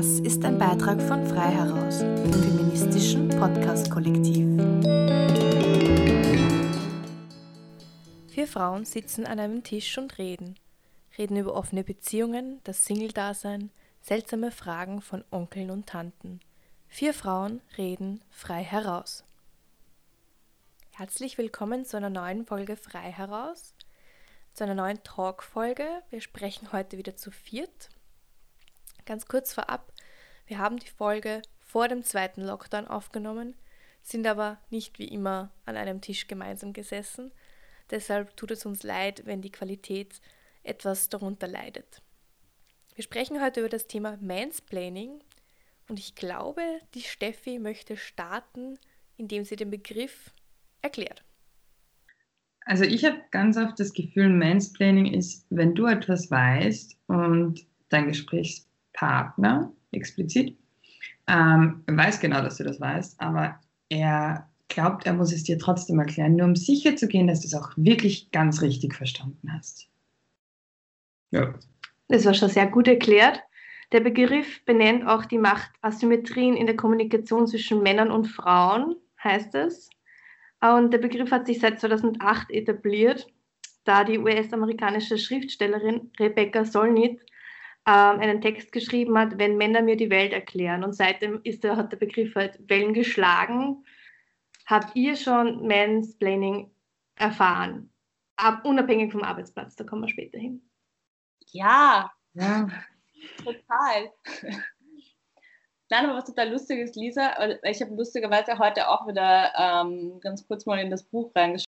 Das ist ein Beitrag von Frei heraus, dem feministischen Podcast-Kollektiv. Vier Frauen sitzen an einem Tisch und reden. Reden über offene Beziehungen, das Single-Dasein, seltsame Fragen von Onkeln und Tanten. Vier Frauen reden frei heraus. Herzlich willkommen zu einer neuen Folge Frei heraus, zu einer neuen Talk-Folge. Wir sprechen heute wieder zu viert. Ganz kurz vorab, wir haben die Folge vor dem zweiten Lockdown aufgenommen, sind aber nicht wie immer an einem Tisch gemeinsam gesessen. Deshalb tut es uns leid, wenn die Qualität etwas darunter leidet. Wir sprechen heute über das Thema Mansplaining und ich glaube, die Steffi möchte starten, indem sie den Begriff erklärt. Also ich habe ganz oft das Gefühl, Mansplaining ist, wenn du etwas weißt und dein Gesprächspartner explizit ähm, weiß genau, dass du das weißt, aber er glaubt, er muss es dir trotzdem erklären, nur um sicher zu gehen, dass du es auch wirklich ganz richtig verstanden hast. Ja. Das war schon sehr gut erklärt. Der Begriff benennt auch die Machtasymmetrien in der Kommunikation zwischen Männern und Frauen, heißt es. Und der Begriff hat sich seit 2008 etabliert, da die US-amerikanische Schriftstellerin Rebecca Solnit ähm, einen Text geschrieben hat, wenn Männer mir die Welt erklären. Und seitdem ist der, hat der Begriff halt Wellen geschlagen. Habt ihr schon Mansplaining erfahren? Ab, unabhängig vom Arbeitsplatz, da kommen wir später hin. Ja, ja. total. Nein, aber was total lustig ist, Lisa, ich habe lustigerweise heute auch wieder ähm, ganz kurz mal in das Buch reingeschaut.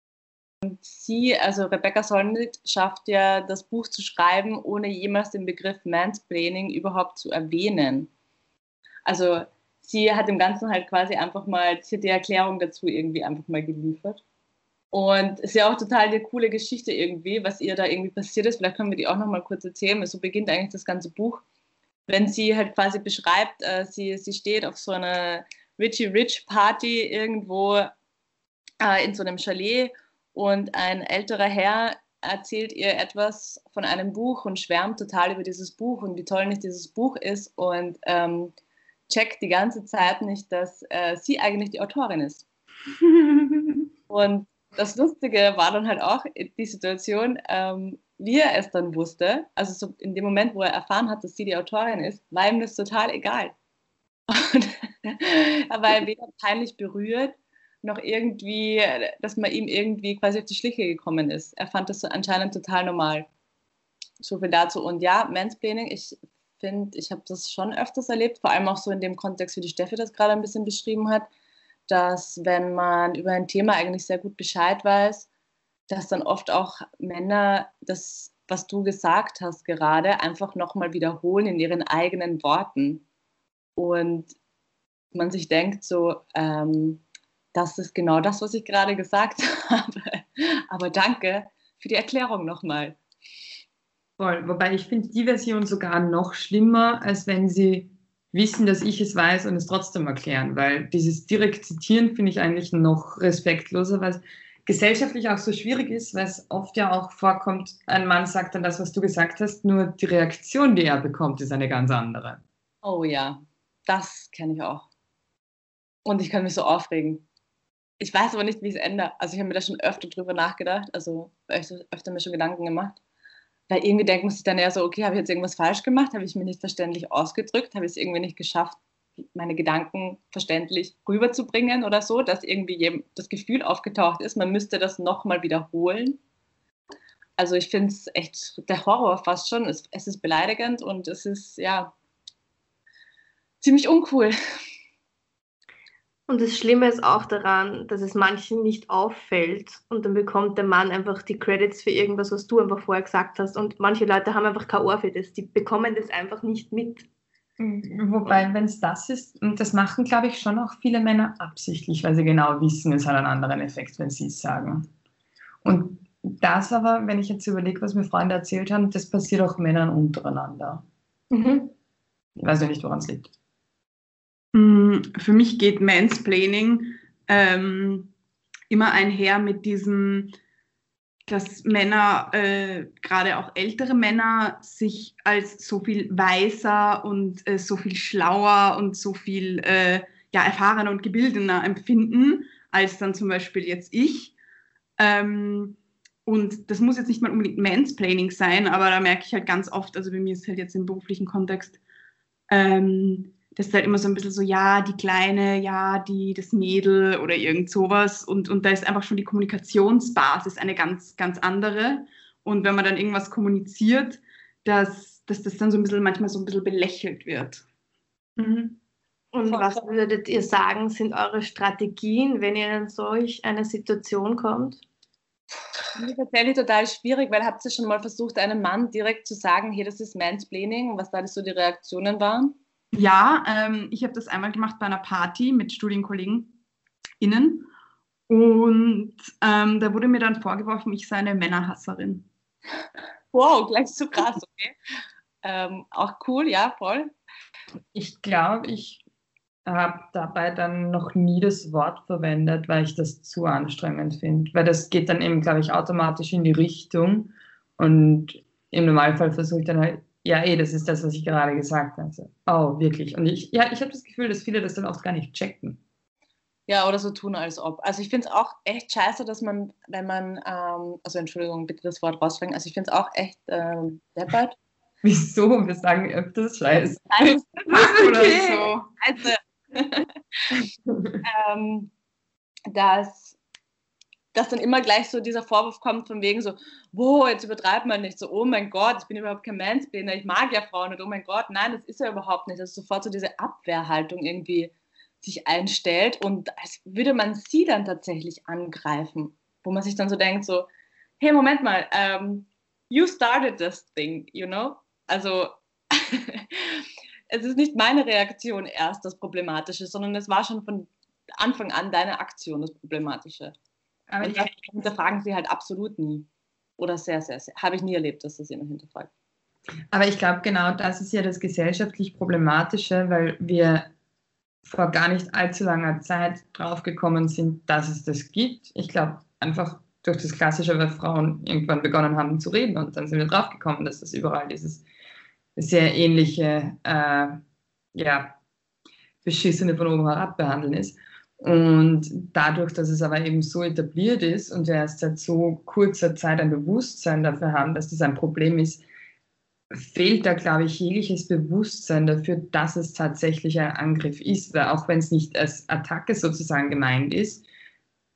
Und sie, also Rebecca Solnit, schafft ja das Buch zu schreiben, ohne jemals den Begriff Mansplaining überhaupt zu erwähnen. Also sie hat im Ganzen halt quasi einfach mal, sie hat die Erklärung dazu irgendwie einfach mal geliefert. Und es ist ja auch total eine coole Geschichte irgendwie, was ihr da irgendwie passiert ist. Vielleicht können wir die auch noch mal kurz erzählen. So beginnt eigentlich das ganze Buch, wenn sie halt quasi beschreibt, äh, sie, sie steht auf so einer Richie Rich Party irgendwo äh, in so einem Chalet und ein älterer Herr erzählt ihr etwas von einem Buch und schwärmt total über dieses Buch und wie toll nicht dieses Buch ist und ähm, checkt die ganze Zeit nicht, dass äh, sie eigentlich die Autorin ist. und das Lustige war dann halt auch die Situation, ähm, wie er es dann wusste, also so in dem Moment, wo er erfahren hat, dass sie die Autorin ist, war ihm das total egal. Und er war weder peinlich berührt, noch irgendwie, dass man ihm irgendwie quasi auf die Schliche gekommen ist. Er fand das anscheinend total normal. So viel dazu. Und ja, Mansplaining, ich finde, ich habe das schon öfters erlebt, vor allem auch so in dem Kontext, wie die Steffi das gerade ein bisschen beschrieben hat dass wenn man über ein Thema eigentlich sehr gut Bescheid weiß, dass dann oft auch Männer das, was du gesagt hast gerade, einfach nochmal wiederholen in ihren eigenen Worten. Und man sich denkt so, ähm, das ist genau das, was ich gerade gesagt habe. Aber danke für die Erklärung nochmal. Voll, wobei ich finde die Version sogar noch schlimmer, als wenn sie wissen, dass ich es weiß und es trotzdem erklären, weil dieses direkt zitieren finde ich eigentlich noch respektloser, weil es gesellschaftlich auch so schwierig ist, weil es oft ja auch vorkommt, ein Mann sagt dann das, was du gesagt hast, nur die Reaktion, die er bekommt, ist eine ganz andere. Oh ja, das kenne ich auch. Und ich kann mich so aufregen. Ich weiß aber nicht, wie es ändere. Also ich habe mir da schon öfter drüber nachgedacht, also öfter, öfter mir schon Gedanken gemacht. Weil irgendwie denkt man sich dann eher so, okay, habe ich jetzt irgendwas falsch gemacht? Habe ich mich nicht verständlich ausgedrückt? Habe ich es irgendwie nicht geschafft, meine Gedanken verständlich rüberzubringen oder so, dass irgendwie das Gefühl aufgetaucht ist, man müsste das nochmal wiederholen? Also ich finde es echt der Horror fast schon. Es, es ist beleidigend und es ist ja ziemlich uncool. Und das Schlimme ist auch daran, dass es manchen nicht auffällt und dann bekommt der Mann einfach die Credits für irgendwas, was du einfach vorher gesagt hast. Und manche Leute haben einfach kein Ohr für das, die bekommen das einfach nicht mit. Mhm. Wobei, wenn es das ist, und das machen, glaube ich, schon auch viele Männer absichtlich, weil sie genau wissen, es hat einen anderen Effekt, wenn sie es sagen. Und das aber, wenn ich jetzt überlege, was mir Freunde erzählt haben, das passiert auch Männern untereinander. Mhm. Ich weiß ja nicht, woran es liegt. Mm, für mich geht Mansplaining ähm, immer einher mit diesem dass Männer, äh, gerade auch ältere Männer, sich als so viel weiser und äh, so viel schlauer und so viel äh, ja, erfahrener und gebildeter empfinden, als dann zum Beispiel jetzt ich. Ähm, und das muss jetzt nicht mal unbedingt Mansplaining sein, aber da merke ich halt ganz oft, also bei mir ist halt jetzt im beruflichen Kontext, ähm, das ist halt immer so ein bisschen so, ja, die Kleine, ja, die, das Mädel oder irgend sowas. Und, und da ist einfach schon die Kommunikationsbasis eine ganz, ganz andere. Und wenn man dann irgendwas kommuniziert, dass, dass das dann so ein bisschen manchmal so ein bisschen belächelt wird. Mhm. Und was würdet ihr sagen, sind eure Strategien, wenn ihr in solch eine Situation kommt? Das ist tatsächlich total schwierig, weil habt ihr schon mal versucht, einem Mann direkt zu sagen, hier, das ist Mansplaining und was da so die Reaktionen waren? Ja, ähm, ich habe das einmal gemacht bei einer Party mit Studienkollegen innen. Und ähm, da wurde mir dann vorgeworfen, ich sei eine Männerhasserin. Wow, gleich so krass, okay. ähm, auch cool, ja, voll. Ich glaube, ich habe dabei dann noch nie das Wort verwendet, weil ich das zu anstrengend finde. Weil das geht dann eben, glaube ich, automatisch in die Richtung. Und im Normalfall versuche ich dann halt ja, eh, das ist das, was ich gerade gesagt habe. Oh, wirklich. Und ich, ja, ich habe das Gefühl, dass viele das dann oft gar nicht checken. Ja, oder so tun, als ob. Also ich finde es auch echt scheiße, dass man, wenn man, ähm, also Entschuldigung, bitte das Wort rausbringen, also ich finde es auch echt ähm, deppert. Wieso? Wir sagen öfters Scheiße. Nein, oder so. Also, ähm, dass dass dann immer gleich so dieser Vorwurf kommt von wegen so, wo, jetzt übertreibt man nicht so, oh mein Gott, ich bin überhaupt kein Mansplainer, ich mag ja Frauen und oh mein Gott, nein, das ist ja überhaupt nicht, dass sofort so diese Abwehrhaltung irgendwie sich einstellt und als würde man sie dann tatsächlich angreifen, wo man sich dann so denkt so, hey, Moment mal, um, you started this thing, you know? Also es ist nicht meine Reaktion erst das Problematische, sondern es war schon von Anfang an deine Aktion das Problematische. Aber und das hinterfragen sie halt absolut nie. Oder sehr, sehr, sehr. Habe ich nie erlebt, dass das jemand hinterfragt. Aber ich glaube, genau das ist ja das gesellschaftlich Problematische, weil wir vor gar nicht allzu langer Zeit draufgekommen sind, dass es das gibt. Ich glaube, einfach durch das Klassische, weil Frauen irgendwann begonnen haben zu reden und dann sind wir draufgekommen, dass das überall dieses sehr ähnliche, äh, ja, beschissene von oben herab behandeln ist. Und dadurch, dass es aber eben so etabliert ist und wir erst seit so kurzer Zeit ein Bewusstsein dafür haben, dass das ein Problem ist, fehlt da, glaube ich, jegliches Bewusstsein dafür, dass es tatsächlich ein Angriff ist. Weil auch wenn es nicht als Attacke sozusagen gemeint ist,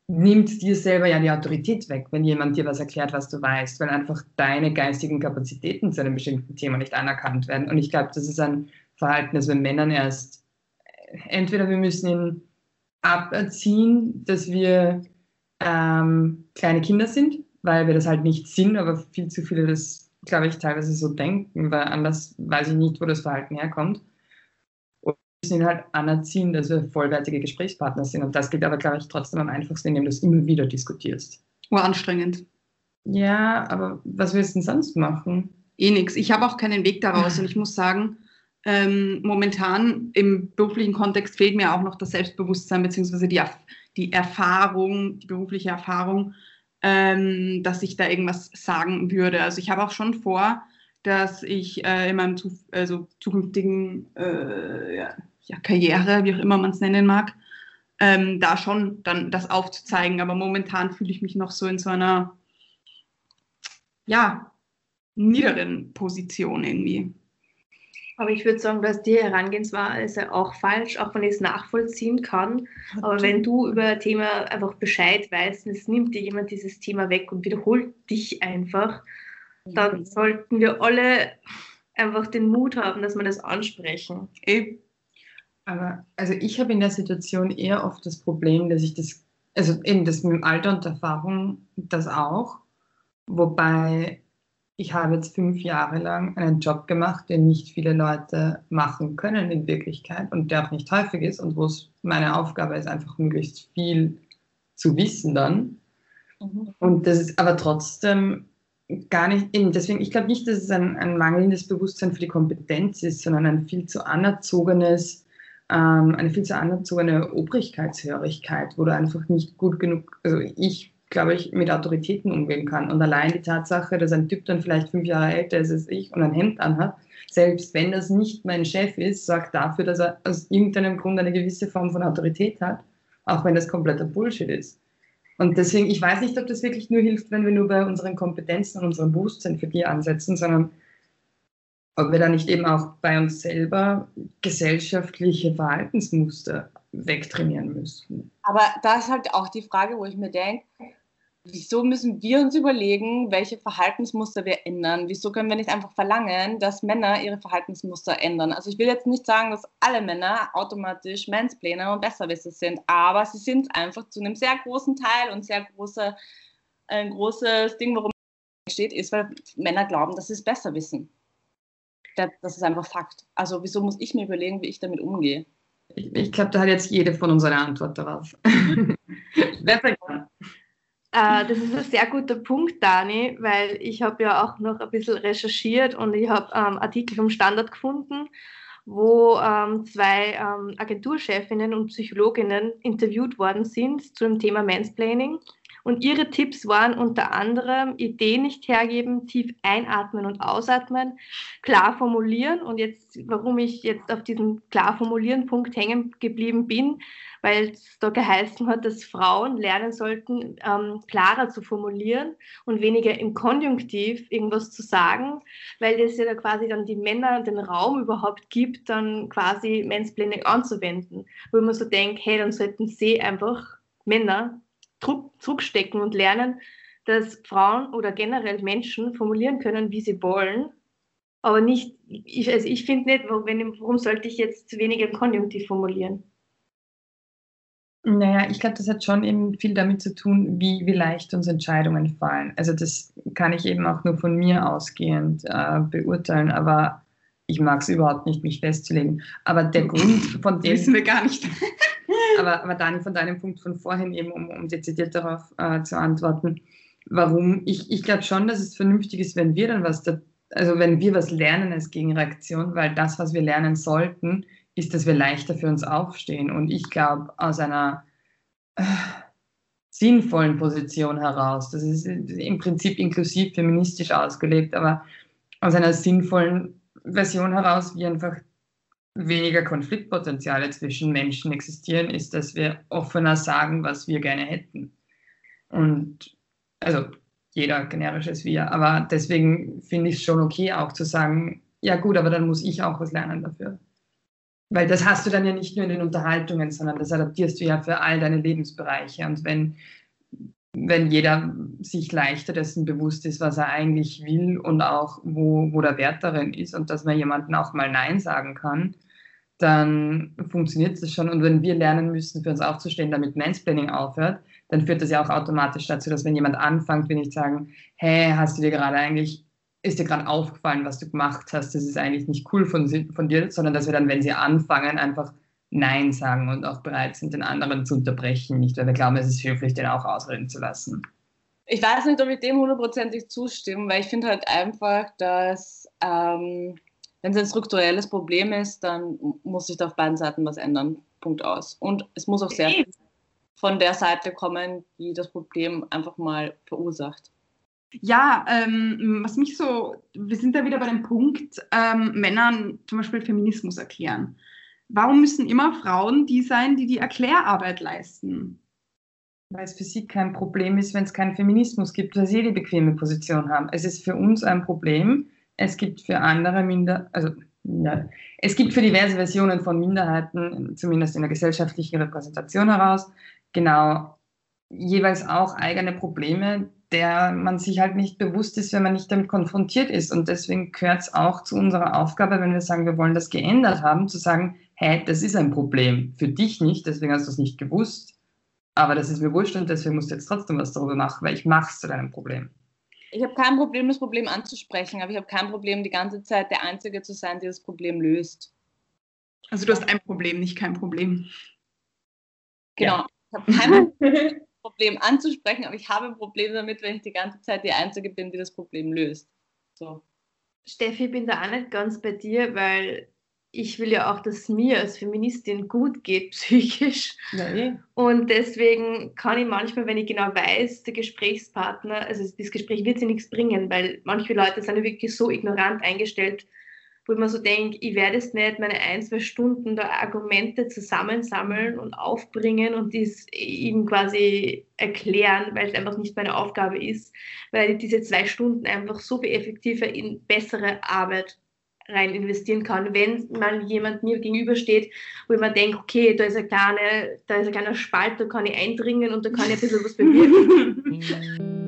nimmt dir selber ja die Autorität weg, wenn jemand dir was erklärt, was du weißt, weil einfach deine geistigen Kapazitäten zu einem bestimmten Thema nicht anerkannt werden. Und ich glaube, das ist ein Verhalten, das wir Männern erst, entweder wir müssen in aberziehen, dass wir ähm, kleine Kinder sind, weil wir das halt nicht sind, aber viel zu viele das, glaube ich, teilweise so denken, weil anders weiß ich nicht, wo das Verhalten herkommt. Und wir müssen halt anerziehen, dass wir vollwertige Gesprächspartner sind. Und das geht aber, glaube ich, trotzdem am einfachsten, indem du es immer wieder diskutierst. Oh, anstrengend. Ja, aber was willst du denn sonst machen? Eh nix. Ich habe auch keinen Weg daraus und ich muss sagen, ähm, momentan im beruflichen Kontext fehlt mir auch noch das Selbstbewusstsein bzw. Die, die Erfahrung, die berufliche Erfahrung, ähm, dass ich da irgendwas sagen würde. Also ich habe auch schon vor, dass ich äh, in meinem zu, also zukünftigen äh, ja, ja, Karriere, wie auch immer man es nennen mag, ähm, da schon dann das aufzuzeigen. Aber momentan fühle ich mich noch so in so einer ja, niederen Position irgendwie. Aber ich würde sagen, dass die Herangehensweise auch falsch, auch wenn ich es nachvollziehen kann. Aber wenn du über ein Thema einfach Bescheid weißt, es nimmt dir jemand dieses Thema weg und wiederholt dich einfach, dann sollten wir alle einfach den Mut haben, dass wir das ansprechen. Eben. Aber also ich habe in der Situation eher oft das Problem, dass ich das, also eben das mit dem Alter und Erfahrung, das auch, wobei ich habe jetzt fünf Jahre lang einen Job gemacht, den nicht viele Leute machen können in Wirklichkeit und der auch nicht häufig ist und wo es meine Aufgabe ist, einfach möglichst viel zu wissen dann. Mhm. Und das ist aber trotzdem gar nicht, eben deswegen, ich glaube nicht, dass es ein, ein, mangelndes Bewusstsein für die Kompetenz ist, sondern ein viel zu anerzogenes, ähm, eine viel zu anerzogene Obrigkeitshörigkeit, wo du einfach nicht gut genug, also ich glaube ich, mit Autoritäten umgehen kann. Und allein die Tatsache, dass ein Typ dann vielleicht fünf Jahre älter ist als ich und ein Hemd anhat, selbst wenn das nicht mein Chef ist, sorgt dafür, dass er aus irgendeinem Grund eine gewisse Form von Autorität hat, auch wenn das kompletter Bullshit ist. Und deswegen, ich weiß nicht, ob das wirklich nur hilft, wenn wir nur bei unseren Kompetenzen und unserem Bewusstsein für die ansetzen, sondern ob wir da nicht eben auch bei uns selber gesellschaftliche Verhaltensmuster wegtrainieren müssen. Aber da ist halt auch die Frage, wo ich mir denke, wieso müssen wir uns überlegen, welche Verhaltensmuster wir ändern? Wieso können wir nicht einfach verlangen, dass Männer ihre Verhaltensmuster ändern? Also ich will jetzt nicht sagen, dass alle Männer automatisch Mansplainer und Besserwisser sind, aber sie sind einfach zu einem sehr großen Teil und sehr große, ein großes Ding, warum es steht, ist, weil Männer glauben, dass sie es besser wissen. Das ist einfach Fakt. Also wieso muss ich mir überlegen, wie ich damit umgehe? Ich, ich glaube, da hat jetzt jede von uns eine Antwort darauf. Wer fängt? Äh, das ist ein sehr guter Punkt, Dani, weil ich habe ja auch noch ein bisschen recherchiert und ich habe ähm, Artikel vom Standard gefunden, wo ähm, zwei ähm, Agenturchefinnen und Psychologinnen interviewt worden sind zu dem Thema Mansplaining. Und ihre Tipps waren unter anderem Ideen nicht hergeben, tief einatmen und ausatmen, klar formulieren. Und jetzt, warum ich jetzt auf diesem klar formulieren Punkt hängen geblieben bin, weil es da geheißen hat, dass Frauen lernen sollten, ähm, klarer zu formulieren und weniger im Konjunktiv irgendwas zu sagen, weil das ja da quasi dann die Männer den Raum überhaupt gibt, dann quasi Mansplaining anzuwenden. Wo man so denkt, hey, dann sollten sie einfach Männer zurückstecken und lernen, dass Frauen oder generell Menschen formulieren können, wie sie wollen. Aber nicht, ich, also ich finde nicht, warum sollte ich jetzt weniger Konjunktiv formulieren? Naja, ich glaube, das hat schon eben viel damit zu tun, wie, wie leicht uns Entscheidungen fallen. Also das kann ich eben auch nur von mir ausgehend äh, beurteilen, aber ich mag es überhaupt nicht, mich festzulegen. Aber der Grund von dem... Wissen wir gar nicht. aber, aber Dani, von deinem Punkt von vorhin eben, um, um dezidiert darauf äh, zu antworten, warum, ich, ich glaube schon, dass es vernünftig ist, wenn wir dann was, da, also wenn wir was lernen als Gegenreaktion, weil das, was wir lernen sollten, ist, dass wir leichter für uns aufstehen. Und ich glaube, aus einer äh, sinnvollen Position heraus, das ist im Prinzip inklusiv feministisch ausgelegt, aber aus einer sinnvollen Version heraus, wie einfach weniger Konfliktpotenziale zwischen Menschen existieren, ist, dass wir offener sagen, was wir gerne hätten. Und also jeder generisches Wir. Aber deswegen finde ich es schon okay, auch zu sagen, ja gut, aber dann muss ich auch was lernen dafür. Weil das hast du dann ja nicht nur in den Unterhaltungen, sondern das adaptierst du ja für all deine Lebensbereiche. Und wenn, wenn jeder sich leichter dessen bewusst ist, was er eigentlich will und auch wo, wo der Wert darin ist und dass man jemanden auch mal Nein sagen kann, dann funktioniert das schon. Und wenn wir lernen müssen, für uns aufzustehen, damit Mansplaining aufhört, dann führt das ja auch automatisch dazu, dass wenn jemand anfängt, wir nicht sagen, hey, hast du dir gerade eigentlich ist dir gerade aufgefallen, was du gemacht hast, das ist eigentlich nicht cool von, von dir, sondern dass wir dann, wenn sie anfangen, einfach Nein sagen und auch bereit sind, den anderen zu unterbrechen, nicht weil wir glauben, es ist höflich, den auch ausreden zu lassen. Ich weiß nicht, ob ich dem hundertprozentig zustimme, weil ich finde halt einfach, dass ähm, wenn es ein strukturelles Problem ist, dann muss sich da auf beiden Seiten was ändern. Punkt aus. Und es muss auch sehr von der Seite kommen, die das Problem einfach mal verursacht. Ja, ähm, was mich so, wir sind da wieder bei dem Punkt, ähm, Männern zum Beispiel Feminismus erklären. Warum müssen immer Frauen die sein, die die Erklärarbeit leisten? Weil es für sie kein Problem ist, wenn es keinen Feminismus gibt, weil sie die bequeme Position haben. Es ist für uns ein Problem. Es gibt für andere Minder, also ja, es gibt für diverse Versionen von Minderheiten, zumindest in der gesellschaftlichen Repräsentation heraus, genau jeweils auch eigene Probleme, der man sich halt nicht bewusst ist, wenn man nicht damit konfrontiert ist. Und deswegen gehört es auch zu unserer Aufgabe, wenn wir sagen, wir wollen das geändert haben, zu sagen, hey, das ist ein Problem. Für dich nicht, deswegen hast du es nicht gewusst. Aber das ist mir wurscht und deswegen musst du jetzt trotzdem was darüber machen, weil ich mache es zu deinem Problem. Ich habe kein Problem, das Problem anzusprechen, aber ich habe kein Problem, die ganze Zeit der Einzige zu sein, der das Problem löst. Also du hast ein Problem, nicht kein Problem. Genau. Ja. Ich habe kein Problem. Problem anzusprechen, aber ich habe ein Problem damit, wenn ich die ganze Zeit die Einzige bin, die das Problem löst. So. Steffi, ich bin da auch nicht ganz bei dir, weil ich will ja auch, dass es mir als Feministin gut geht psychisch. Nee. Und deswegen kann ich manchmal, wenn ich genau weiß, der Gesprächspartner, also das Gespräch wird sie nichts bringen, weil manche Leute sind ja wirklich so ignorant eingestellt, wo ich mir so denke, ich werde es nicht meine ein, zwei Stunden da Argumente zusammensammeln und aufbringen und dies ihm quasi erklären, weil es einfach nicht meine Aufgabe ist, weil ich diese zwei Stunden einfach so viel effektiver in bessere Arbeit rein investieren kann, wenn mal jemand mir gegenübersteht, wo ich mir denke, okay, da ist ein kleiner, da ist ein kleiner Spalt, da kann ich eindringen und da kann ich ein bisschen was bewirken.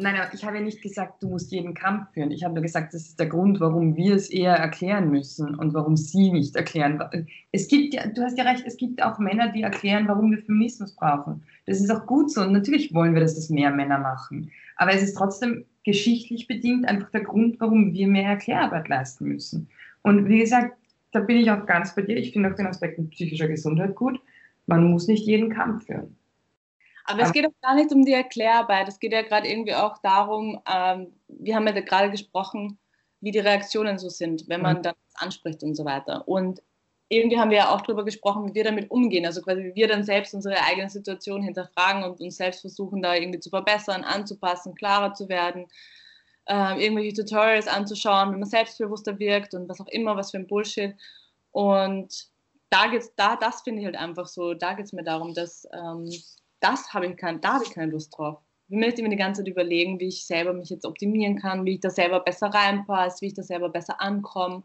Nein, ich habe ja nicht gesagt, du musst jeden Kampf führen. Ich habe nur gesagt, das ist der Grund, warum wir es eher erklären müssen und warum sie nicht erklären. Es gibt ja, du hast ja recht, es gibt auch Männer, die erklären, warum wir Feminismus brauchen. Das ist auch gut so und natürlich wollen wir, dass das mehr Männer machen. Aber es ist trotzdem geschichtlich bedingt einfach der Grund, warum wir mehr Erklärarbeit leisten müssen. Und wie gesagt, da bin ich auch ganz bei dir. Ich finde auch den Aspekt psychischer Gesundheit gut. Man muss nicht jeden Kampf führen. Aber es geht auch gar nicht um die Erklärarbeit. Es geht ja gerade irgendwie auch darum, ähm, wir haben ja gerade gesprochen, wie die Reaktionen so sind, wenn man mhm. dann anspricht und so weiter. Und irgendwie haben wir ja auch darüber gesprochen, wie wir damit umgehen. Also quasi, wie wir dann selbst unsere eigene Situation hinterfragen und uns selbst versuchen, da irgendwie zu verbessern, anzupassen, klarer zu werden, äh, irgendwelche Tutorials anzuschauen, wenn man selbstbewusster wirkt und was auch immer, was für ein Bullshit. Und da geht's, da, das finde ich halt einfach so, da geht es mir darum, dass ähm, das habe ich kein, da habe ich keine Lust drauf. Ich möchte mir die ganze Zeit überlegen, wie ich selber mich jetzt optimieren kann, wie ich da selber besser reinpasse, wie ich da selber besser ankomme.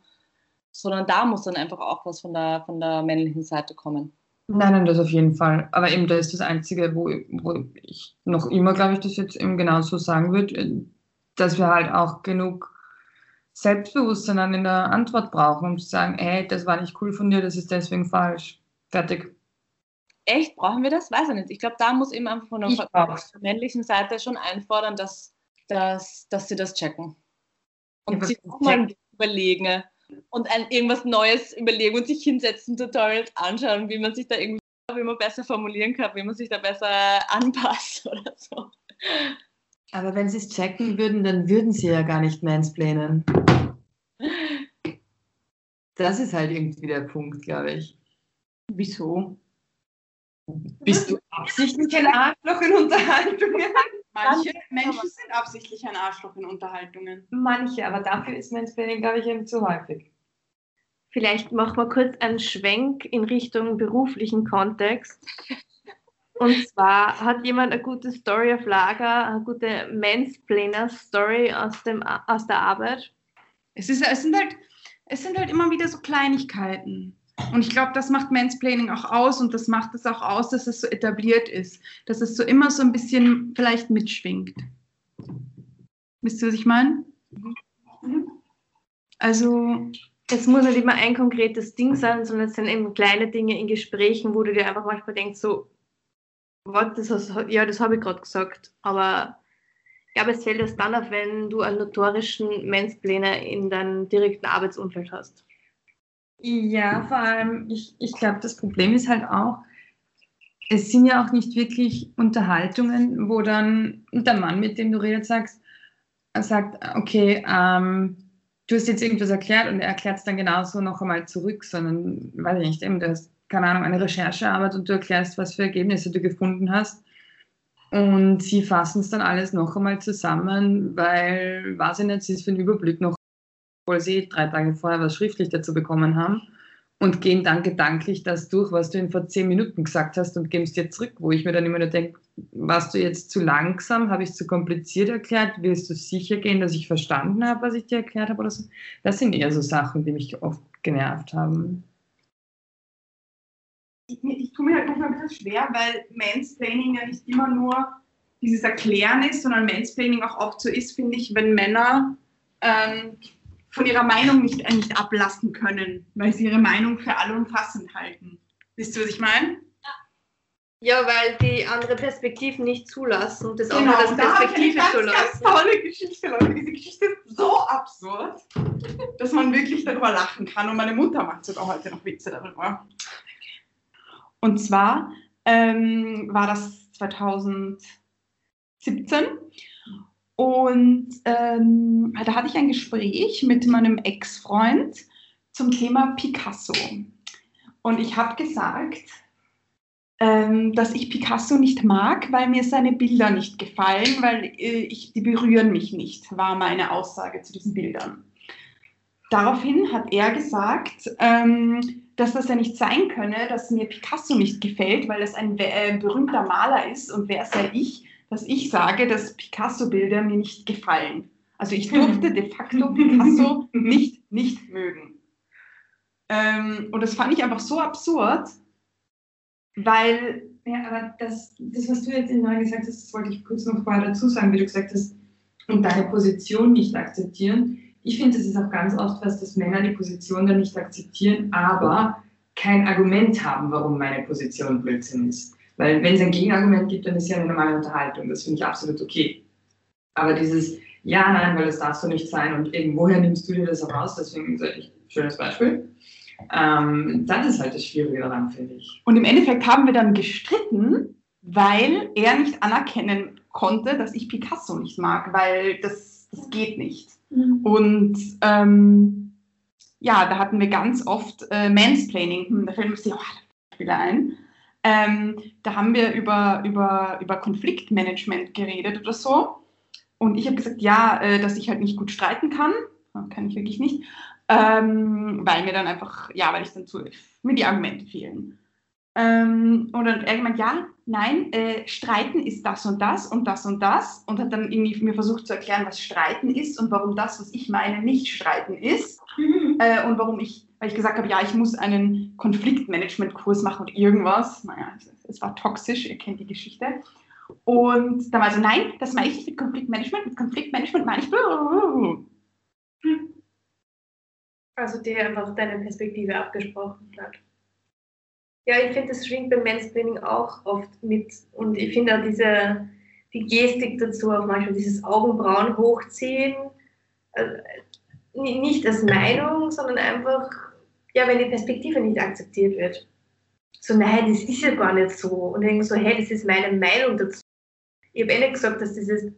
Sondern da muss dann einfach auch was von der, von der männlichen Seite kommen. Nein, nein, das auf jeden Fall. Aber eben das ist das Einzige, wo, wo ich noch immer, glaube ich, das jetzt eben genauso sagen würde, dass wir halt auch genug Selbstbewusstsein dann in der Antwort brauchen, um zu sagen, hey, das war nicht cool von dir, das ist deswegen falsch. Fertig. Echt, brauchen wir das? Weiß ich nicht. Ich glaube, da muss eben einfach von der, von der männlichen Seite schon einfordern, dass, dass, dass sie das checken. Und ja, sich auch mal überlegen und ein, irgendwas Neues überlegen und sich hinsetzen, Tutorials anschauen, wie man sich da irgendwie wie man besser formulieren kann, wie man sich da besser anpasst oder so. Aber wenn sie es checken würden, dann würden sie ja gar nicht mansplainen. Das ist halt irgendwie der Punkt, glaube ich. Wieso? Bist du absichtlich ein Arschloch in Unterhaltungen? Manche Menschen sind absichtlich ein Arschloch in Unterhaltungen. Manche, aber dafür ist Mansplaining, glaube ich, eben zu häufig. Vielleicht machen wir kurz einen Schwenk in Richtung beruflichen Kontext. Und zwar hat jemand eine gute Story auf Lager, eine gute Mansplainer-Story aus, aus der Arbeit? Es, ist, es, sind halt, es sind halt immer wieder so Kleinigkeiten. Und ich glaube, das macht Mansplaining auch aus und das macht es auch aus, dass es so etabliert ist, dass es so immer so ein bisschen vielleicht mitschwingt. Wisst ihr, was ich meine? Also. Es muss nicht immer ein konkretes Ding sein, sondern es sind eben kleine Dinge in Gesprächen, wo du dir einfach manchmal denkst, so, was, das hast, ja, das habe ich gerade gesagt, aber ich glaube, es fällt erst dann auf, wenn du einen notorischen Mansplainer in deinem direkten Arbeitsumfeld hast. Ja, vor allem, ich, ich glaube, das Problem ist halt auch, es sind ja auch nicht wirklich Unterhaltungen, wo dann der Mann, mit dem du redest, sagst, sagt, okay, ähm, du hast jetzt irgendwas erklärt und er erklärt es dann genauso noch einmal zurück, sondern, weiß ich nicht, eben, du hast, keine Ahnung, eine Recherchearbeit und du erklärst, was für Ergebnisse du gefunden hast. Und sie fassen es dann alles noch einmal zusammen, weil, weiß ich nicht, sie ist für den Überblick noch obwohl sie drei Tage vorher was schriftlich dazu bekommen haben und gehen dann gedanklich das durch, was du ihnen vor zehn Minuten gesagt hast und geben es dir zurück, wo ich mir dann immer nur denke, warst du jetzt zu langsam, habe ich es zu kompliziert erklärt, willst du sicher gehen, dass ich verstanden habe, was ich dir erklärt habe oder so? Das sind eher so Sachen, die mich oft genervt haben. Ich, ich tue mir halt manchmal ein bisschen schwer, weil Mansplaining ja nicht immer nur dieses Erklären ist, sondern Mansplaining auch oft so ist, finde ich, wenn Männer ähm, von ihrer Meinung nicht, äh, nicht ablassen können, weil sie ihre Meinung für allumfassend halten. Wisst ihr, was ich meine? Ja, weil die andere Perspektiven nicht zulassen und das genau, andere das Perspektive da zulassen. Ganz, ganz tolle Geschichte, Leute. Diese Geschichte ist so absurd, dass man wirklich darüber lachen kann. Und meine Mutter macht sogar heute noch Witze darüber. Und zwar ähm, war das 2000 17. Und ähm, da hatte ich ein Gespräch mit meinem Ex-Freund zum Thema Picasso. Und ich habe gesagt, ähm, dass ich Picasso nicht mag, weil mir seine Bilder nicht gefallen, weil äh, ich, die berühren mich nicht, war meine Aussage zu diesen Bildern. Daraufhin hat er gesagt, ähm, dass das ja nicht sein könne, dass mir Picasso nicht gefällt, weil es ein äh, berühmter Maler ist und wer sei ich, dass ich sage, dass Picasso-Bilder mir nicht gefallen. Also ich durfte de facto Picasso nicht, nicht mögen. Ähm, und das fand ich einfach so absurd, weil... Ja, aber das, das was du jetzt in neu gesagt hast, das wollte ich kurz noch vorher dazu sagen, wie du gesagt hast, und deine Position nicht akzeptieren. Ich finde, es ist auch ganz oft was, dass Männer die Position dann nicht akzeptieren, aber kein Argument haben, warum meine Position Blödsinn ist. Weil wenn es ein Gegenargument gibt, dann ist ja eine normale Unterhaltung. Das finde ich absolut okay. Aber dieses, ja, nein, weil das darf so nicht sein und irgendwoher nimmst du dir das auch raus, deswegen sage ich, schönes Beispiel. Ähm, das ist halt das Schwierige daran, finde ich. Und im Endeffekt haben wir dann gestritten, weil er nicht anerkennen konnte, dass ich Picasso nicht mag, weil das, das geht nicht. Mhm. Und ähm, ja, da hatten wir ganz oft äh, Mansplaining. Hm, da fällt mir sehr oh, ein. Ähm, da haben wir über, über, über Konfliktmanagement geredet oder so. Und ich habe gesagt, ja, äh, dass ich halt nicht gut streiten kann. Kann ich wirklich nicht. Ähm, weil mir dann einfach, ja, weil ich dann zu, mir die Argumente fehlen. Ähm, und dann er gemeint, ja, nein, äh, Streiten ist das und das und das und das und hat dann irgendwie mir versucht zu erklären, was Streiten ist und warum das, was ich meine, nicht Streiten ist mhm. äh, und warum ich, weil ich gesagt habe, ja, ich muss einen Konfliktmanagement-Kurs machen und irgendwas. Naja, es, war toxisch, ihr kennt die Geschichte. Und dann war so, nein, das meine ich nicht mit Konfliktmanagement, mit Konfliktmanagement meine ich. Also dir einfach deine Perspektive abgesprochen hat. Ja, ich finde, das schwingt beim Mansplaining auch oft mit. Und ich finde auch diese, die Gestik dazu, auch manchmal dieses Augenbrauen hochziehen, also nicht als Meinung, sondern einfach, ja, wenn die Perspektive nicht akzeptiert wird. So, nein, das ist ja gar nicht so. Und dann so, hey, das ist meine Meinung dazu. Ich habe eh nicht gesagt, dass dieses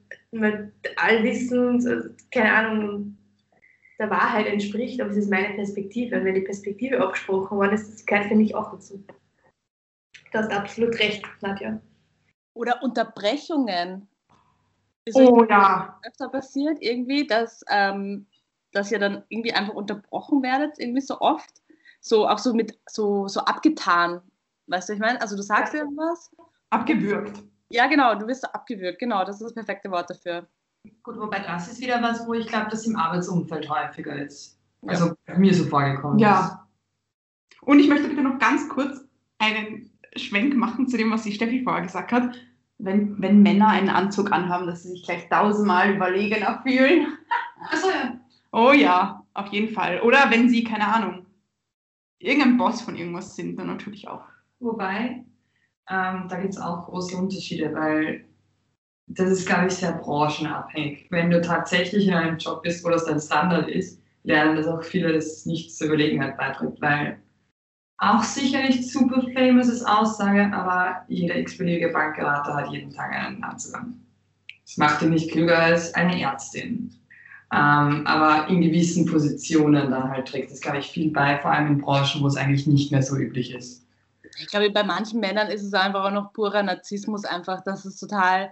allwissend, keine Ahnung, der Wahrheit entspricht, aber es ist meine Perspektive. Und wenn die Perspektive abgesprochen worden ist, das gehört für mich auch dazu. Du hast absolut recht, Nadja. Oder Unterbrechungen. Ist oh ja. öfter passiert irgendwie, dass, ähm, dass ihr dann irgendwie einfach unterbrochen werdet, irgendwie so oft. So auch so mit so, so abgetan. Weißt du, ich meine? Also du sagst ja. irgendwas. Abgewürgt. Ja, genau, du wirst abgewürgt, genau, das ist das perfekte Wort dafür. Gut, wobei das ist wieder was, wo ich glaube, dass im Arbeitsumfeld häufiger ist. Also ja. mir so vorgekommen ja. ist. Ja. Und ich möchte bitte noch ganz kurz einen Schwenk machen zu dem, was die Steffi vorher gesagt hat. Wenn, wenn Männer einen Anzug anhaben, dass sie sich gleich tausendmal überlegener fühlen. Achso, ja. Oh ja, auf jeden Fall. Oder wenn sie, keine Ahnung, irgendein Boss von irgendwas sind, dann natürlich auch. Wobei, ähm, da gibt es auch große Unterschiede, weil das ist, glaube ich, sehr branchenabhängig. Wenn du tatsächlich in einem Job bist, wo das dein Standard ist, lernen das auch viele, dass es nicht zur Überlegenheit beiträgt, weil auch sicher nicht super famous Aussage, aber jeder x-beliebige Bankberater hat jeden Tag einen Anzug an. Das macht ihn nicht klüger als eine Ärztin. Ähm, aber in gewissen Positionen dann halt trägt das, glaube ich, viel bei, vor allem in Branchen, wo es eigentlich nicht mehr so üblich ist. Ich glaube, bei manchen Männern ist es einfach auch noch purer Narzissmus, einfach, dass es total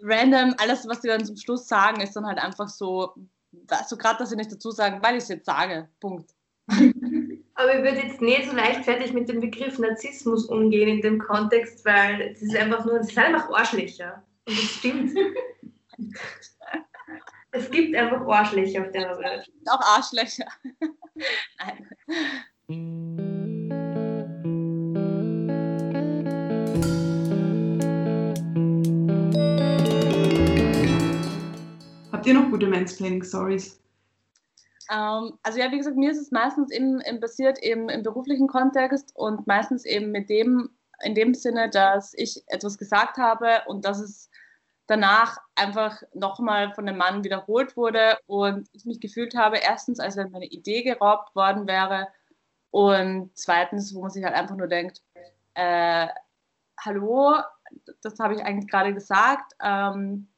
random, alles, was sie dann zum Schluss sagen, ist dann halt einfach so, so gerade, dass sie nicht dazu sagen, weil ich es jetzt sage. Punkt. Aber ich würde jetzt nicht so leichtfertig mit dem Begriff Narzissmus umgehen in dem Kontext, weil es ist einfach nur, es sind einfach Arschlöcher. Und das stimmt. es gibt einfach Arschlöcher auf der Welt. Auch Arschlöcher. Nein. ihr noch gute Mansplaining-Stories? Ähm, also ja, wie gesagt, mir ist es meistens eben, eben passiert eben im beruflichen Kontext und meistens eben mit dem, in dem Sinne, dass ich etwas gesagt habe und dass es danach einfach nochmal von dem Mann wiederholt wurde und ich mich gefühlt habe, erstens, als wenn meine Idee geraubt worden wäre und zweitens, wo man sich halt einfach nur denkt, äh, hallo, das habe ich eigentlich gerade gesagt. Ähm,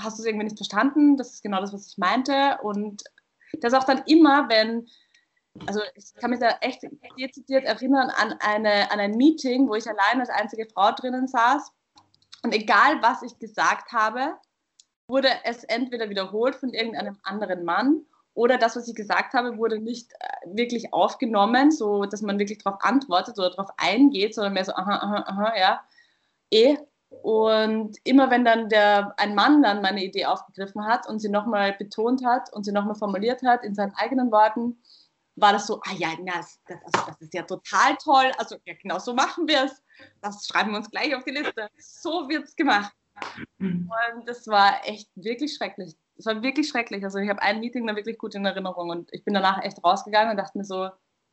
hast du es irgendwie nicht verstanden? Das ist genau das, was ich meinte. Und das auch dann immer, wenn, also ich kann mich da echt dezidiert erinnern an, eine, an ein Meeting, wo ich allein als einzige Frau drinnen saß. Und egal, was ich gesagt habe, wurde es entweder wiederholt von irgendeinem anderen Mann oder das, was ich gesagt habe, wurde nicht äh, wirklich aufgenommen, so dass man wirklich darauf antwortet oder darauf eingeht, sondern mehr so, aha, aha, aha, ja, eh. Und immer wenn dann der, ein Mann dann meine Idee aufgegriffen hat und sie nochmal betont hat und sie nochmal formuliert hat in seinen eigenen Worten, war das so, ah ja, das, das, also das ist ja total toll, also ja, genau so machen wir es, das schreiben wir uns gleich auf die Liste, so wird es gemacht. Und das war echt wirklich schrecklich es war wirklich schrecklich. Also ich habe ein Meeting da wirklich gut in Erinnerung und ich bin danach echt rausgegangen und dachte mir so,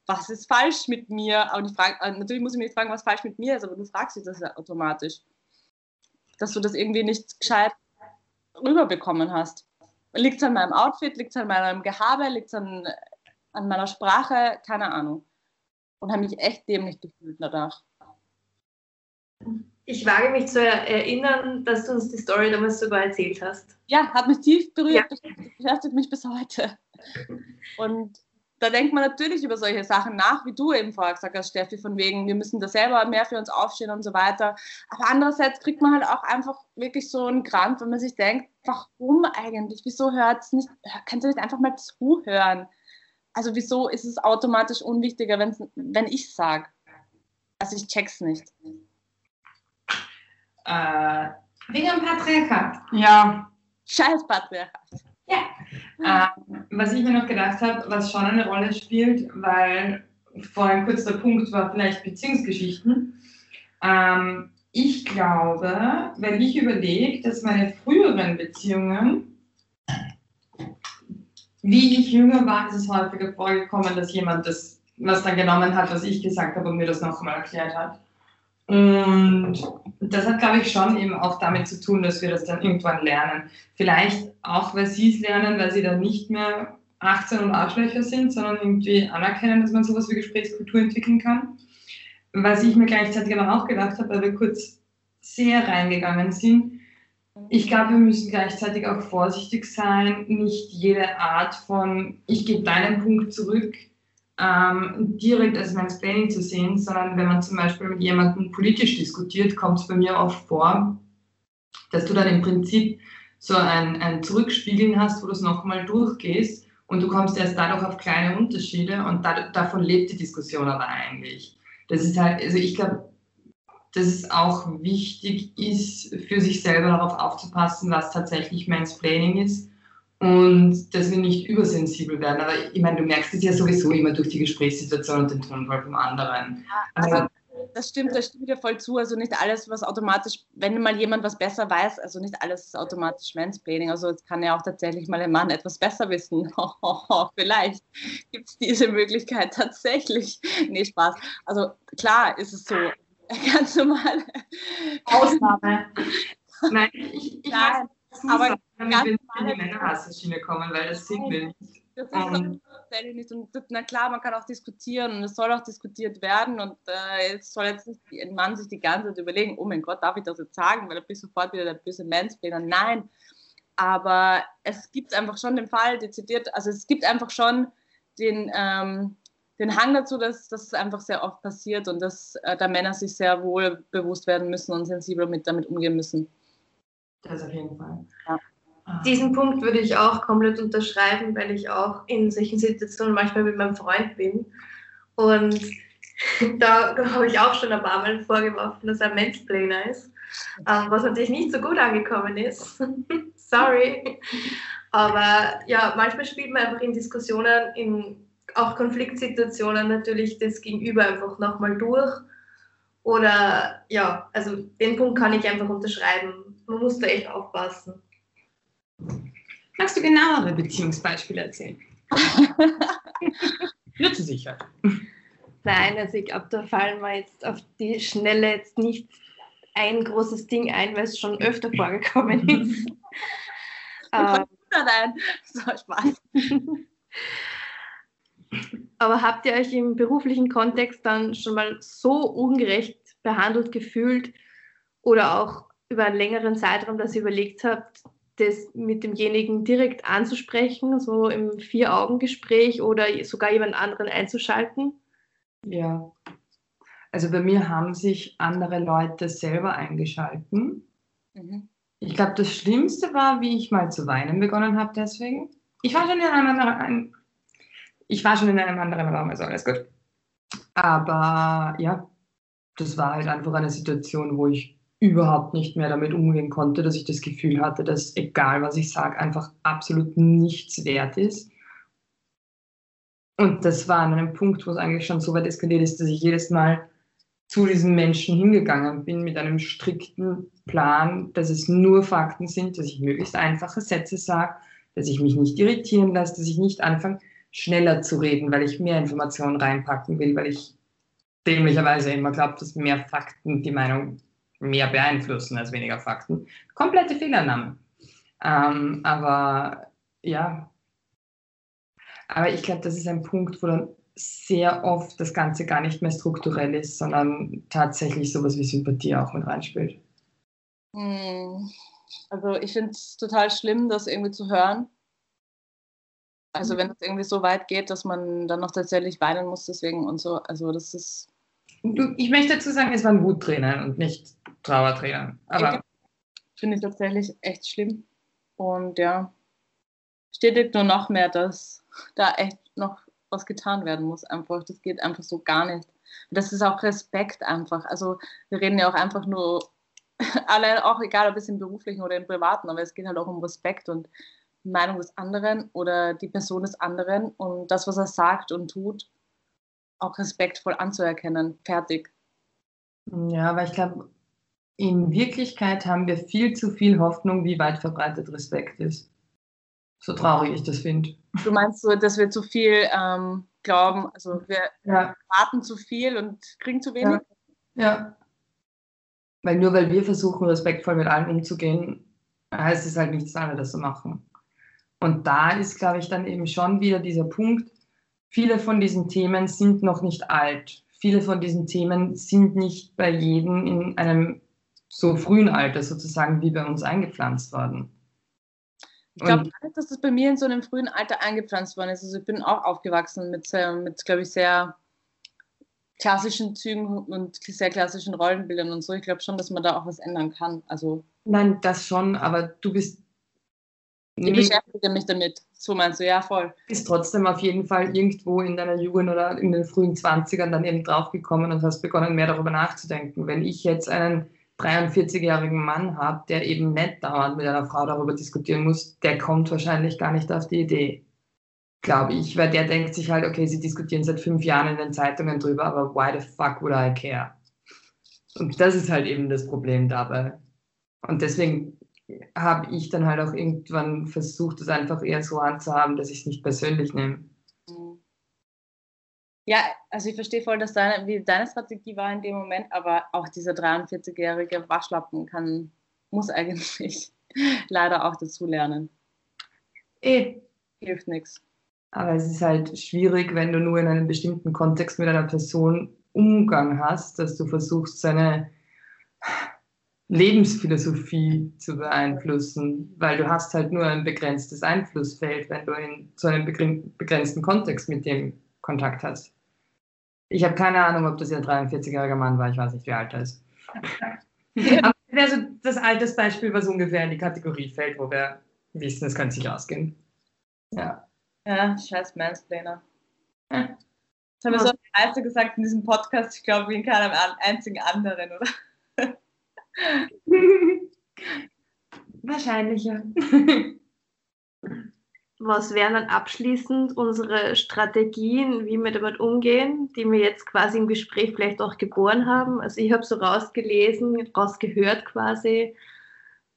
was ist falsch mit mir? Und ich frage, äh, natürlich muss ich mich fragen, was falsch mit mir ist, aber du fragst dich das ja automatisch. Dass du das irgendwie nicht gescheit rüberbekommen hast. Liegt es an meinem Outfit, liegt es an meinem Gehabe, liegt es an, an meiner Sprache, keine Ahnung. Und habe mich echt dämlich gefühlt danach. Ich wage mich zu erinnern, dass du uns die Story damals sogar erzählt hast. Ja, hat mich tief berührt, ja. beschäftigt mich bis heute. Und da denkt man natürlich über solche Sachen nach, wie du eben vorher gesagt hast, Steffi, von wegen, wir müssen da selber mehr für uns aufstehen und so weiter. Aber andererseits kriegt man halt auch einfach wirklich so einen Grant, wenn man sich denkt, warum eigentlich? Wieso hört es nicht, kannst du nicht einfach mal zuhören? Also wieso ist es automatisch unwichtiger, wenn ich sage? Also ich check's nicht. Äh, wegen Patriarchat. Ja. Scheiß Patriarchat. Ja. Äh, was ich mir noch gedacht habe, was schon eine Rolle spielt, weil vorhin kurz der Punkt war vielleicht Beziehungsgeschichten. Ähm, ich glaube, wenn ich überlege, dass meine früheren Beziehungen, wie ich jünger war, ist es häufiger vorgekommen, dass jemand das, was dann genommen hat, was ich gesagt habe und mir das nochmal erklärt hat. Und das hat, glaube ich, schon eben auch damit zu tun, dass wir das dann irgendwann lernen. Vielleicht auch, weil sie es lernen, weil sie dann nicht mehr 18 und Arschlöcher sind, sondern irgendwie anerkennen, dass man sowas wie Gesprächskultur entwickeln kann. Was ich mir gleichzeitig aber auch gedacht habe, weil wir kurz sehr reingegangen sind, ich glaube, wir müssen gleichzeitig auch vorsichtig sein, nicht jede Art von, ich gebe deinen Punkt zurück, ähm, direkt als Mansplaining zu sehen, sondern wenn man zum Beispiel mit jemandem politisch diskutiert, kommt es bei mir oft vor, dass du dann im Prinzip so ein, ein Zurückspiegeln hast, wo du es nochmal durchgehst und du kommst erst dadurch auf kleine Unterschiede und da, davon lebt die Diskussion aber eigentlich. Das ist halt, also ich glaube, dass es auch wichtig ist, für sich selber darauf aufzupassen, was tatsächlich Mansplaining ist und dass wir nicht übersensibel werden. Aber ich meine, du merkst es ja sowieso immer durch die Gesprächssituation und den Tonfall vom anderen. also, das stimmt, das stimmt ja voll zu. Also nicht alles, was automatisch, wenn mal jemand was besser weiß, also nicht alles ist automatisch Mansplaining. Also es kann ja auch tatsächlich mal ein Mann etwas besser wissen. Vielleicht gibt es diese Möglichkeit tatsächlich. Nee, Spaß. Also klar ist es so. Ganz normal. Ausnahme. Nein, ich, ich Nein aber ganz wir in die Männerhassschiene kommen, weil das sind wir nicht. Das ist um, tatsächlich nicht. Und na klar, man kann auch diskutieren und es soll auch diskutiert werden. Und äh, es soll jetzt nicht ein Mann sich die ganze Zeit überlegen, oh mein Gott, darf ich das jetzt sagen, weil da bist sofort wieder der böse Mansplainer. Nein, aber es gibt einfach schon den Fall, dezidiert, also es gibt einfach schon den, ähm, den Hang dazu, dass das einfach sehr oft passiert und dass äh, da Männer sich sehr wohl bewusst werden müssen und sensibler mit, damit umgehen müssen. Das auf jeden Fall. Ja. Ah. Diesen Punkt würde ich auch komplett unterschreiben, weil ich auch in solchen Situationen manchmal mit meinem Freund bin. Und da habe ich auch schon ein paar Mal vorgeworfen, dass er Mansplainer ist, ähm, was natürlich nicht so gut angekommen ist. Sorry. Aber ja, manchmal spielt man einfach in Diskussionen, in auch Konfliktsituationen natürlich das Gegenüber einfach nochmal durch. Oder ja, also den Punkt kann ich einfach unterschreiben man muss da echt aufpassen. Magst du genauere Beziehungsbeispiele erzählen? Nur zur Sicherheit. Nein, also ich glaube, da fallen wir jetzt auf die Schnelle jetzt nicht ein großes Ding ein, weil es schon öfter vorgekommen ist. ähm, Nein, so Spaß. Aber habt ihr euch im beruflichen Kontext dann schon mal so ungerecht behandelt gefühlt, oder auch über einen längeren Zeitraum, dass ihr überlegt habt, das mit demjenigen direkt anzusprechen, so im Vier-Augen-Gespräch oder sogar jemand anderen einzuschalten? Ja. Also bei mir haben sich andere Leute selber eingeschalten. Mhm. Ich glaube, das Schlimmste war, wie ich mal zu weinen begonnen habe deswegen. Ich war schon in einem anderen, ich war schon in einem anderen Raum, also alles gut. Aber ja, das war halt einfach eine Situation, wo ich überhaupt nicht mehr damit umgehen konnte, dass ich das Gefühl hatte, dass egal was ich sage, einfach absolut nichts wert ist. Und das war an einem Punkt, wo es eigentlich schon so weit eskaliert ist, dass ich jedes Mal zu diesem Menschen hingegangen bin mit einem strikten Plan, dass es nur Fakten sind, dass ich möglichst einfache Sätze sage, dass ich mich nicht irritieren lasse, dass ich nicht anfange, schneller zu reden, weil ich mehr Informationen reinpacken will, weil ich dämlicherweise immer glaube, dass mehr Fakten die Meinung mehr beeinflussen als weniger Fakten. Komplette Fehlernahme. Ähm, aber ja, aber ich glaube, das ist ein Punkt, wo dann sehr oft das Ganze gar nicht mehr strukturell ist, sondern tatsächlich sowas wie Sympathie auch mit reinspielt. Hm. Also ich finde es total schlimm, das irgendwie zu hören. Also wenn es irgendwie so weit geht, dass man dann noch tatsächlich weinen muss deswegen und so. Also das ist. Ich möchte dazu sagen, es waren Wuttränen und nicht Trauertränen. Aber finde ich tatsächlich echt schlimm. Und ja, stetigt nur noch mehr, dass da echt noch was getan werden muss. Einfach, das geht einfach so gar nicht. Das ist auch Respekt einfach. Also wir reden ja auch einfach nur, allein auch egal, ob es im beruflichen oder im privaten, aber es geht halt auch um Respekt und Meinung des anderen oder die Person des anderen und das, was er sagt und tut, auch respektvoll anzuerkennen. Fertig. Ja, aber ich glaube, in Wirklichkeit haben wir viel zu viel Hoffnung, wie weit verbreitet Respekt ist. So traurig ich das finde. Du meinst so, dass wir zu viel ähm, glauben, also wir ja. warten zu viel und kriegen zu wenig? Ja. ja. Weil nur weil wir versuchen, respektvoll mit allen umzugehen, heißt es halt nicht, dass alle das so machen. Und da ist, glaube ich, dann eben schon wieder dieser Punkt, viele von diesen Themen sind noch nicht alt. Viele von diesen Themen sind nicht bei jedem in einem so frühen Alter sozusagen wie bei uns eingepflanzt worden. Ich glaube gar nicht, dass das bei mir in so einem frühen Alter eingepflanzt worden ist. Also ich bin auch aufgewachsen mit, mit glaube ich, sehr klassischen Zügen und sehr klassischen Rollenbildern und so. Ich glaube schon, dass man da auch was ändern kann. Also Nein, das schon, aber du bist. Ich beschäftige mich damit. So meinst du, ja, voll. Bist trotzdem auf jeden Fall irgendwo in deiner Jugend oder in den frühen 20ern dann eben draufgekommen und hast begonnen, mehr darüber nachzudenken. Wenn ich jetzt einen 43-jährigen Mann habe, der eben nicht dauernd mit einer Frau darüber diskutieren muss, der kommt wahrscheinlich gar nicht auf die Idee. Glaube ich, weil der denkt sich halt, okay, sie diskutieren seit fünf Jahren in den Zeitungen drüber, aber why the fuck would I care? Und das ist halt eben das Problem dabei. Und deswegen habe ich dann halt auch irgendwann versucht, es einfach eher so anzuhaben, dass ich es nicht persönlich nehme. Ja, also ich verstehe voll, dass deine, wie deine Strategie war in dem Moment, aber auch dieser 43-jährige Waschlappen kann, muss eigentlich leider auch dazu lernen. Eh. Hilft nichts. Aber es ist halt schwierig, wenn du nur in einem bestimmten Kontext mit einer Person Umgang hast, dass du versuchst, seine Lebensphilosophie zu beeinflussen, weil du hast halt nur ein begrenztes Einflussfeld, wenn du in so einem begrenzten Kontext mit dem Kontakt hast. Ich habe keine Ahnung, ob das ein 43-jähriger Mann war. Ich weiß nicht, wie alt er ist. Aber also das Altersbeispiel, was ungefähr in die Kategorie fällt, wo wir wissen, es könnte sich ausgehen. Ja. Ja, scheiß Mansplainer. Ja. Das haben wir so leise gesagt in diesem Podcast, ich glaube, wie in keinem einzigen anderen, oder? Wahrscheinlich, ja. was wären dann abschließend unsere Strategien, wie wir damit umgehen, die wir jetzt quasi im Gespräch vielleicht auch geboren haben? Also ich habe so rausgelesen, rausgehört quasi,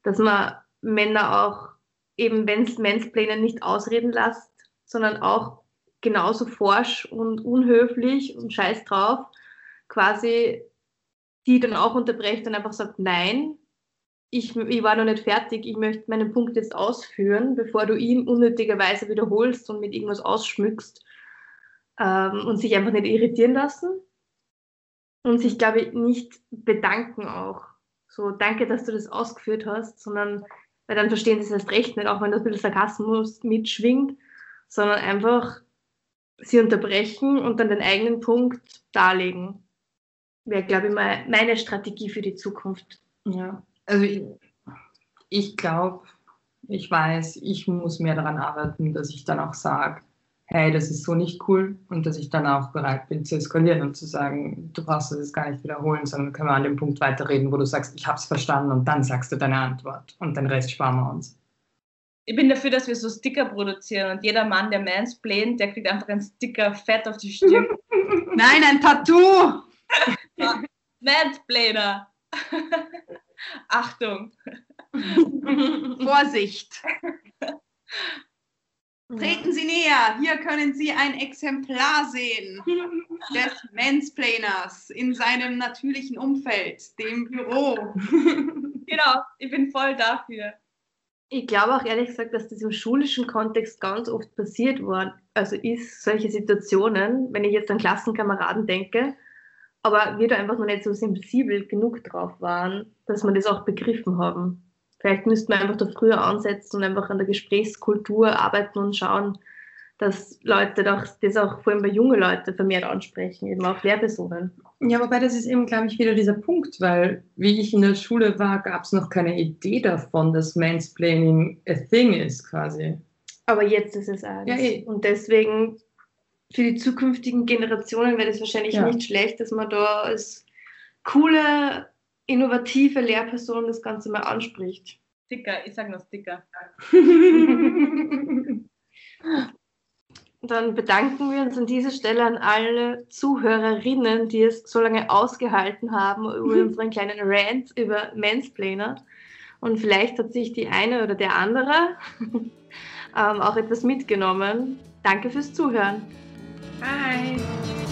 dass man Männer auch eben, wenn es Mansplainer nicht ausreden lässt, sondern auch genauso forsch und unhöflich und scheiß drauf, quasi die dann auch unterbrecht und einfach sagt, nein, ich, ich war noch nicht fertig, ich möchte meinen Punkt jetzt ausführen, bevor du ihn unnötigerweise wiederholst und mit irgendwas ausschmückst ähm, und sich einfach nicht irritieren lassen und sich, glaube ich, nicht bedanken auch, so danke, dass du das ausgeführt hast, sondern weil dann verstehen sie es erst recht nicht, auch wenn das ein bisschen Sarkasmus mitschwingt, sondern einfach sie unterbrechen und dann den eigenen Punkt darlegen. Wäre, glaube ich, mal meine Strategie für die Zukunft. Ja, also ich, ich glaube, ich weiß, ich muss mehr daran arbeiten, dass ich dann auch sage, hey, das ist so nicht cool und dass ich dann auch bereit bin zu eskalieren und zu sagen, du brauchst das jetzt gar nicht wiederholen, sondern können wir an dem Punkt weiterreden, wo du sagst, ich habe es verstanden und dann sagst du deine Antwort und den Rest sparen wir uns. Ich bin dafür, dass wir so Sticker produzieren und jeder Mann, der mansplaint, der kriegt einfach einen Sticker fett auf die Stirn. Nein, ein Tattoo! Mansplainer! Achtung! Vorsicht! Treten Sie näher. Hier können Sie ein Exemplar sehen des Mansplainers in seinem natürlichen Umfeld, dem Büro. Genau, ich bin voll dafür. Ich glaube auch ehrlich gesagt, dass das im schulischen Kontext ganz oft passiert worden, also ist solche Situationen, wenn ich jetzt an Klassenkameraden denke, aber wir da einfach noch nicht so sensibel genug drauf waren, dass wir das auch begriffen haben. Vielleicht müssten wir einfach da früher ansetzen und einfach an der Gesprächskultur arbeiten und schauen, dass Leute das, das auch vor allem bei jungen Leuten vermehrt ansprechen, eben auch Lehrpersonen. Ja, wobei das ist eben, glaube ich, wieder dieser Punkt, weil wie ich in der Schule war, gab es noch keine Idee davon, dass Mansplaining a thing ist quasi. Aber jetzt ist es eins. Ja, eh. Und deswegen für die zukünftigen Generationen wäre es wahrscheinlich Ja. nicht schlecht, dass man da als coole, innovative Lehrperson das Ganze mal anspricht. Sticker, ich sage nur Sticker. Dann bedanken wir uns an dieser Stelle an alle Zuhörerinnen, die es so lange ausgehalten haben über unseren kleinen Rant über Mansplainer. Und vielleicht hat sich die eine oder der andere ähm, auch etwas mitgenommen. Danke fürs Zuhören. Bye.